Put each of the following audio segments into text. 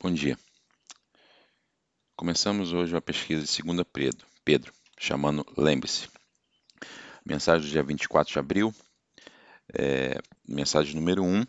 Bom dia. Começamos hoje uma pesquisa de 2 Pedro, Pedro chamando Lembre-se. Mensagem do dia 24 de abril, é, mensagem número 1,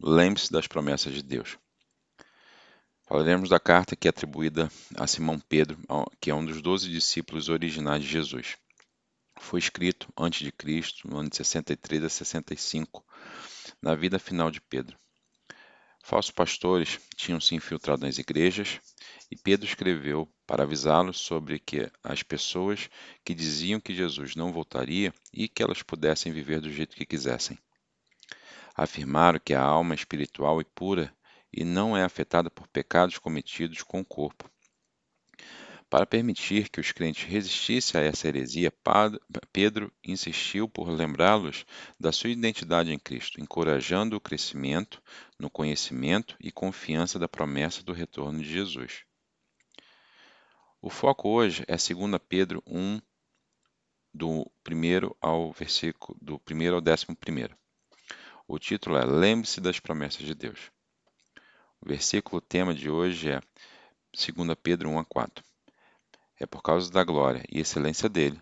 Lembre-se das promessas de Deus. Falaremos da carta que é atribuída a Simão Pedro, que é um dos doze discípulos originais de Jesus. Foi escrito antes de Cristo, no ano de 63 a 65, na vida final de Pedro. Falsos pastores tinham se infiltrado nas igrejas e Pedro escreveu para avisá-los sobre que as pessoas que diziam que Jesus não voltaria e que elas pudessem viver do jeito que quisessem. Afirmaram que a alma é espiritual e pura e não é afetada por pecados cometidos com o corpo. Para permitir que os crentes resistissem a essa heresia, Pedro insistiu por lembrá-los da sua identidade em Cristo, encorajando o crescimento no conhecimento e confiança da promessa do retorno de Jesus. O foco hoje é 2 Pedro 1, do 1 ao versículo do 1 ao 11. O título é Lembre-se das promessas de Deus. O versículo tema de hoje é 2 Pedro 1 a 4. É por causa da glória e excelência dele,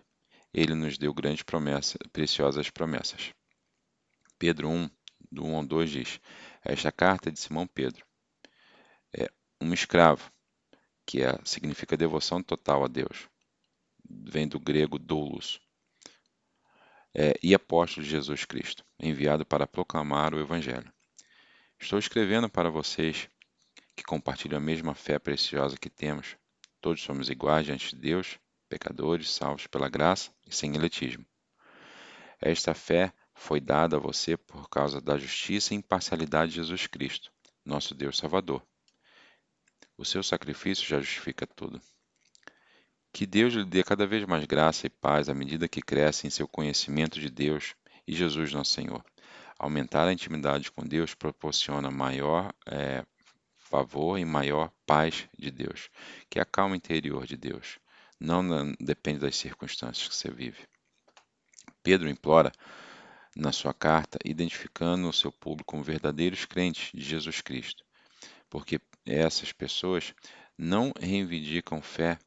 ele nos deu grandes promessas, preciosas promessas. Pedro 1, do 1 ao 2 diz: Esta carta é de Simão Pedro. É um escravo, que é, significa devoção total a Deus. Vem do grego doulos. É, e apóstolo de Jesus Cristo, enviado para proclamar o Evangelho. Estou escrevendo para vocês que compartilham a mesma fé preciosa que temos, Todos somos iguais diante de Deus, pecadores, salvos pela graça e sem eletismo. Esta fé foi dada a você por causa da justiça e imparcialidade de Jesus Cristo, nosso Deus Salvador. O seu sacrifício já justifica tudo. Que Deus lhe dê cada vez mais graça e paz à medida que cresce em seu conhecimento de Deus e Jesus, nosso Senhor. Aumentar a intimidade com Deus proporciona maior é, favor e maior paz de Deus, que é a calma interior de Deus. Não depende das circunstâncias que você vive. Pedro implora na sua carta, identificando o seu público como verdadeiros crentes de Jesus Cristo, porque essas pessoas não reivindicam fé,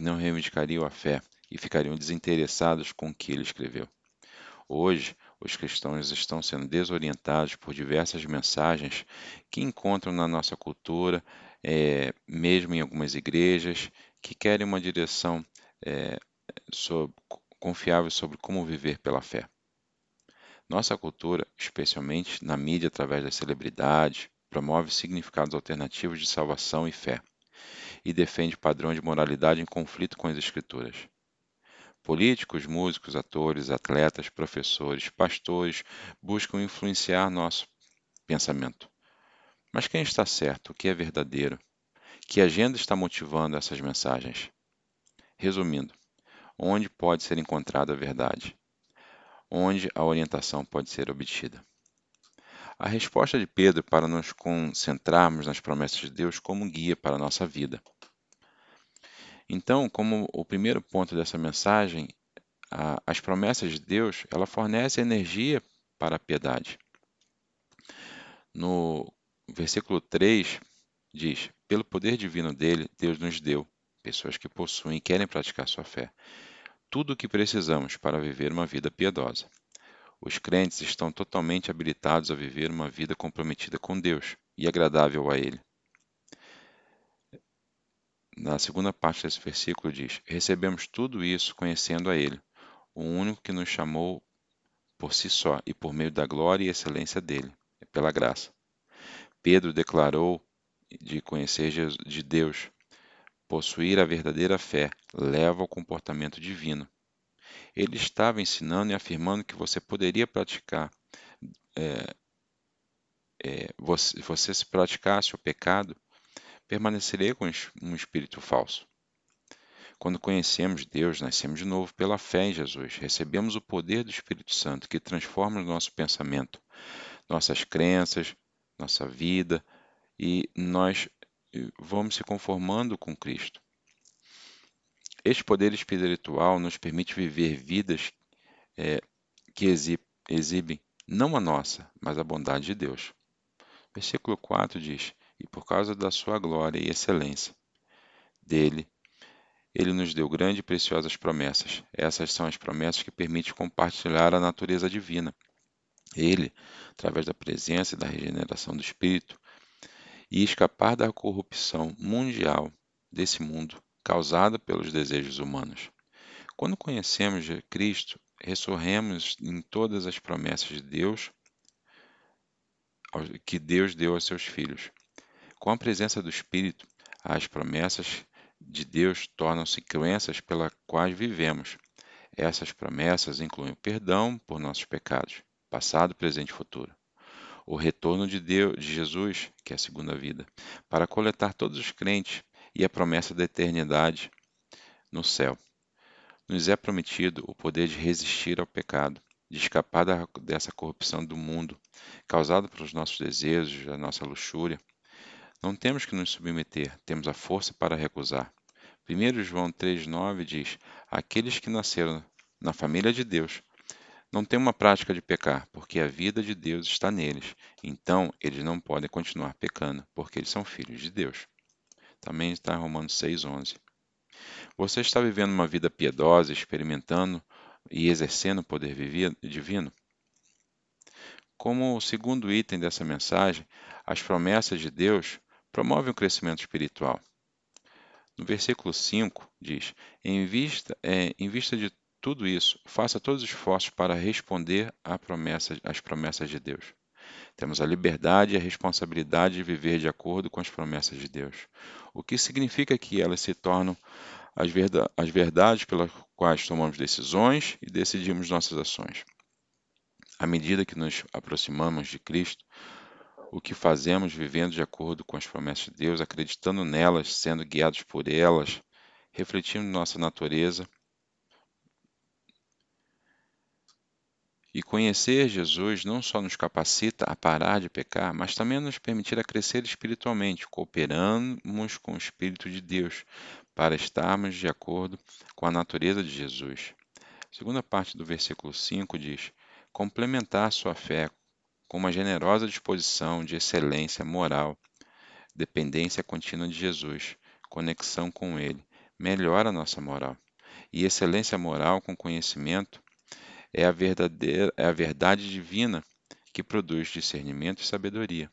não reivindicariam a fé e ficariam desinteressados com o que ele escreveu. Hoje, os cristãos estão sendo desorientados por diversas mensagens que encontram na nossa cultura, é, mesmo em algumas igrejas, que querem uma direção é, sobre, confiável sobre como viver pela fé. Nossa cultura, especialmente na mídia através das celebridades, promove significados alternativos de salvação e fé, e defende padrões de moralidade em conflito com as Escrituras. Políticos, músicos, atores, atletas, professores, pastores buscam influenciar nosso pensamento. Mas quem está certo? O que é verdadeiro? Que agenda está motivando essas mensagens? Resumindo, onde pode ser encontrada a verdade? Onde a orientação pode ser obtida? A resposta de Pedro para nos concentrarmos nas promessas de Deus como guia para a nossa vida. Então, como o primeiro ponto dessa mensagem, a, as promessas de Deus, ela fornece energia para a piedade. No versículo 3 diz: Pelo poder divino dele, Deus nos deu, pessoas que possuem e querem praticar sua fé, tudo o que precisamos para viver uma vida piedosa. Os crentes estão totalmente habilitados a viver uma vida comprometida com Deus e agradável a Ele na segunda parte desse versículo diz: Recebemos tudo isso conhecendo a Ele, o único que nos chamou por si só e por meio da glória e excelência dele, é pela graça. Pedro declarou de conhecer de Deus, possuir a verdadeira fé leva ao comportamento divino. Ele estava ensinando e afirmando que você poderia praticar, é, é, você, você se praticasse o pecado permanecerei com um espírito falso. Quando conhecemos Deus, nascemos de novo pela fé em Jesus. Recebemos o poder do Espírito Santo que transforma o nosso pensamento, nossas crenças, nossa vida e nós vamos se conformando com Cristo. Este poder espiritual nos permite viver vidas é, que exibem não a nossa, mas a bondade de Deus. Versículo 4 diz: e por causa da sua glória e excelência. Dele, ele nos deu grandes e preciosas promessas. Essas são as promessas que permitem compartilhar a natureza divina. Ele, através da presença e da regeneração do Espírito, e escapar da corrupção mundial desse mundo causada pelos desejos humanos. Quando conhecemos Cristo, ressorremos em todas as promessas de Deus que Deus deu aos seus filhos. Com a presença do Espírito, as promessas de Deus tornam-se crenças pelas quais vivemos. Essas promessas incluem o perdão por nossos pecados, passado, presente e futuro. O retorno de Deus, de Jesus, que é a segunda vida, para coletar todos os crentes e a promessa da eternidade no céu. Nos é prometido o poder de resistir ao pecado, de escapar da, dessa corrupção do mundo, causada pelos nossos desejos, a nossa luxúria. Não temos que nos submeter, temos a força para recusar. 1 João 3,9 diz: Aqueles que nasceram na família de Deus não têm uma prática de pecar, porque a vida de Deus está neles. Então, eles não podem continuar pecando, porque eles são filhos de Deus. Também está em Romanos 6,11. Você está vivendo uma vida piedosa, experimentando e exercendo o poder divino? Como segundo item dessa mensagem, as promessas de Deus promovem o crescimento espiritual. No versículo 5 diz: em vista, é, em vista de tudo isso, faça todos os esforços para responder promessa, às promessas de Deus. Temos a liberdade e a responsabilidade de viver de acordo com as promessas de Deus, o que significa que elas se tornam as, as verdades pelas quais tomamos decisões e decidimos nossas ações. À medida que nos aproximamos de Cristo, o que fazemos vivendo de acordo com as promessas de Deus, acreditando nelas, sendo guiados por elas, refletindo nossa natureza E conhecer Jesus não só nos capacita a parar de pecar, mas também nos permitirá crescer espiritualmente, cooperamos com o Espírito de Deus para estarmos de acordo com a natureza de Jesus. A segunda parte do versículo 5 diz: complementar sua fé com uma generosa disposição de excelência moral, dependência contínua de Jesus, conexão com Ele, melhora a nossa moral. E excelência moral com conhecimento é a, verdadeira, é a verdade divina que produz discernimento e sabedoria.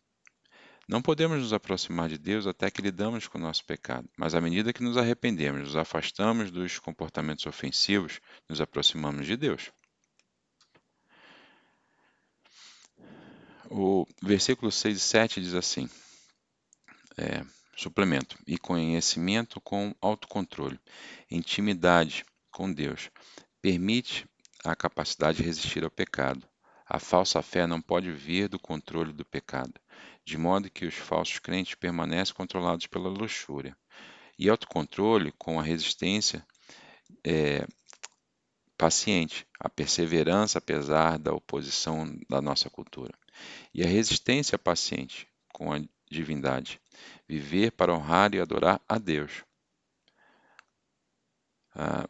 Não podemos nos aproximar de Deus até que lidamos com o nosso pecado, mas à medida que nos arrependemos, nos afastamos dos comportamentos ofensivos, nos aproximamos de Deus. O versículo 6 e 7 diz assim: é, suplemento, e conhecimento com autocontrole, intimidade com Deus, permite a capacidade de resistir ao pecado. A falsa fé não pode vir do controle do pecado, de modo que os falsos crentes permanecem controlados pela luxúria. E autocontrole com a resistência é, paciente, a perseverança apesar da oposição da nossa cultura. E a resistência paciente com a divindade, viver para honrar e adorar a Deus. Ah,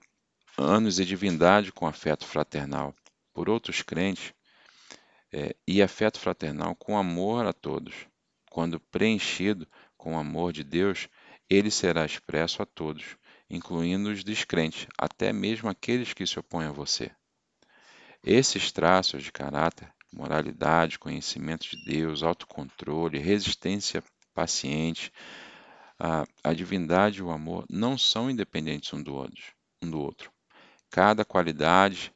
anos e divindade com afeto fraternal por outros crentes é, e afeto fraternal com amor a todos. Quando preenchido com o amor de Deus, ele será expresso a todos, incluindo os descrentes, até mesmo aqueles que se opõem a você. Esses traços de caráter, moralidade, conhecimento de Deus, autocontrole, resistência paciente, a, a divindade e o amor não são independentes um do outro. Um do outro. Cada qualidade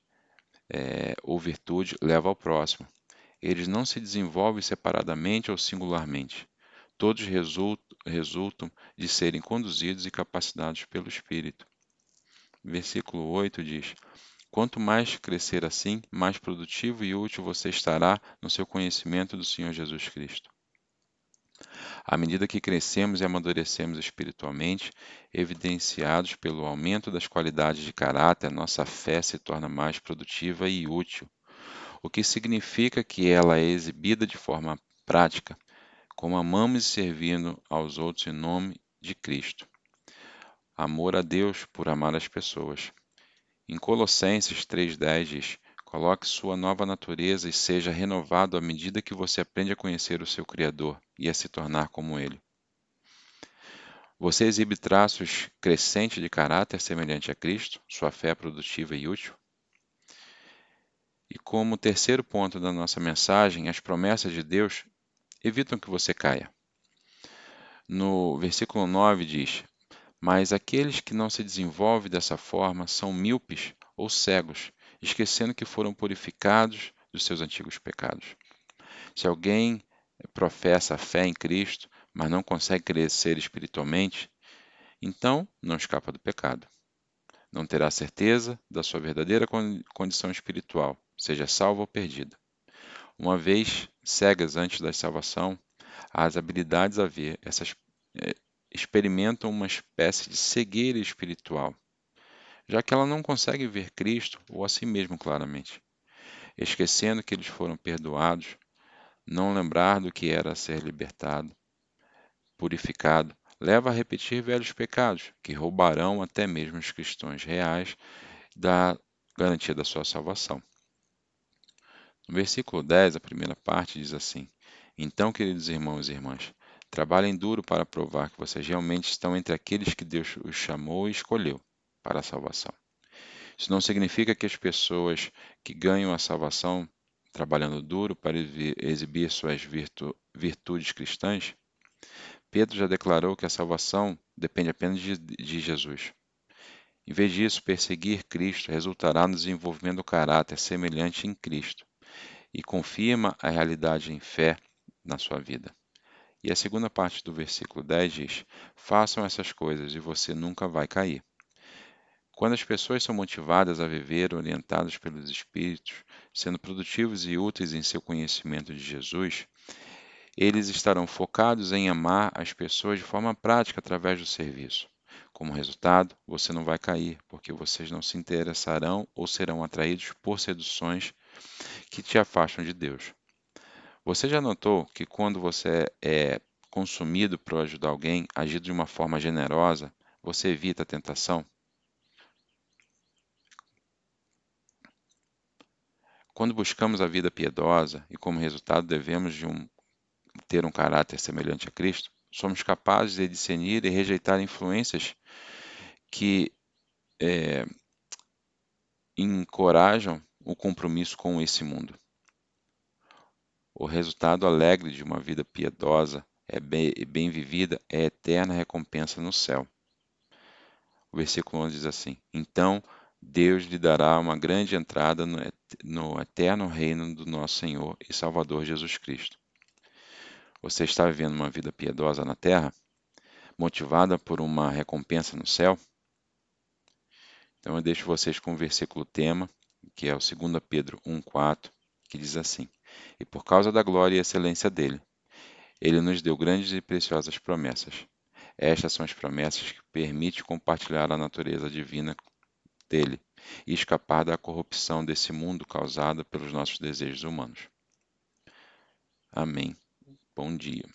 é, ou virtude leva ao próximo. Eles não se desenvolvem separadamente ou singularmente. Todos resultam, resultam de serem conduzidos e capacitados pelo Espírito. Versículo 8 diz: Quanto mais crescer assim, mais produtivo e útil você estará no seu conhecimento do Senhor Jesus Cristo. À medida que crescemos e amadurecemos espiritualmente, evidenciados pelo aumento das qualidades de caráter, nossa fé se torna mais produtiva e útil, o que significa que ela é exibida de forma prática, como amamos e servindo aos outros em nome de Cristo. Amor a Deus por amar as pessoas. Em Colossenses 3,10 diz: Coloque sua nova natureza e seja renovado à medida que você aprende a conhecer o seu Criador e a se tornar como ele. Você exibe traços crescentes de caráter semelhante a Cristo? Sua fé é produtiva e útil? E como terceiro ponto da nossa mensagem, as promessas de Deus evitam que você caia. No versículo 9 diz: Mas aqueles que não se desenvolvem dessa forma são míopes ou cegos, esquecendo que foram purificados dos seus antigos pecados. Se alguém professa a fé em Cristo, mas não consegue crescer espiritualmente, então não escapa do pecado. Não terá certeza da sua verdadeira condição espiritual, seja salvo ou perdida. Uma vez cegas antes da salvação, as habilidades a ver, essas é, experimentam uma espécie de cegueira espiritual, já que ela não consegue ver Cristo ou a si mesmo claramente, esquecendo que eles foram perdoados, não lembrar do que era ser libertado, purificado, leva a repetir velhos pecados, que roubarão até mesmo os cristãos reais da garantia da sua salvação. No versículo 10, a primeira parte diz assim: Então, queridos irmãos e irmãs, trabalhem duro para provar que vocês realmente estão entre aqueles que Deus os chamou e escolheu para a salvação. Isso não significa que as pessoas que ganham a salvação trabalhando duro para exibir suas virtu virtudes cristãs. Pedro já declarou que a salvação depende apenas de, de Jesus. Em vez disso, perseguir Cristo resultará no desenvolvimento do caráter semelhante em Cristo e confirma a realidade em fé na sua vida. E a segunda parte do versículo 10 diz: Façam essas coisas e você nunca vai cair. Quando as pessoas são motivadas a viver orientadas pelos Espíritos, sendo produtivos e úteis em seu conhecimento de Jesus, eles estarão focados em amar as pessoas de forma prática através do serviço. Como resultado, você não vai cair, porque vocês não se interessarão ou serão atraídos por seduções que te afastam de Deus. Você já notou que quando você é consumido para ajudar alguém, agindo de uma forma generosa, você evita a tentação? Quando buscamos a vida piedosa e como resultado devemos de um, ter um caráter semelhante a Cristo, somos capazes de discernir e rejeitar influências que é, encorajam o compromisso com esse mundo. O resultado alegre de uma vida piedosa é bem, vivida é eterna recompensa no céu. O versículo 11 diz assim: Então Deus lhe dará uma grande entrada no eterno reino do nosso Senhor e Salvador Jesus Cristo. Você está vivendo uma vida piedosa na terra, motivada por uma recompensa no céu? Então eu deixo vocês com o versículo tema que é o 2 Pedro 1,4, que diz assim: E por causa da glória e excelência dele, ele nos deu grandes e preciosas promessas. Estas são as promessas que permitem compartilhar a natureza divina dele e escapar da corrupção desse mundo causada pelos nossos desejos humanos. Amém. Bom dia.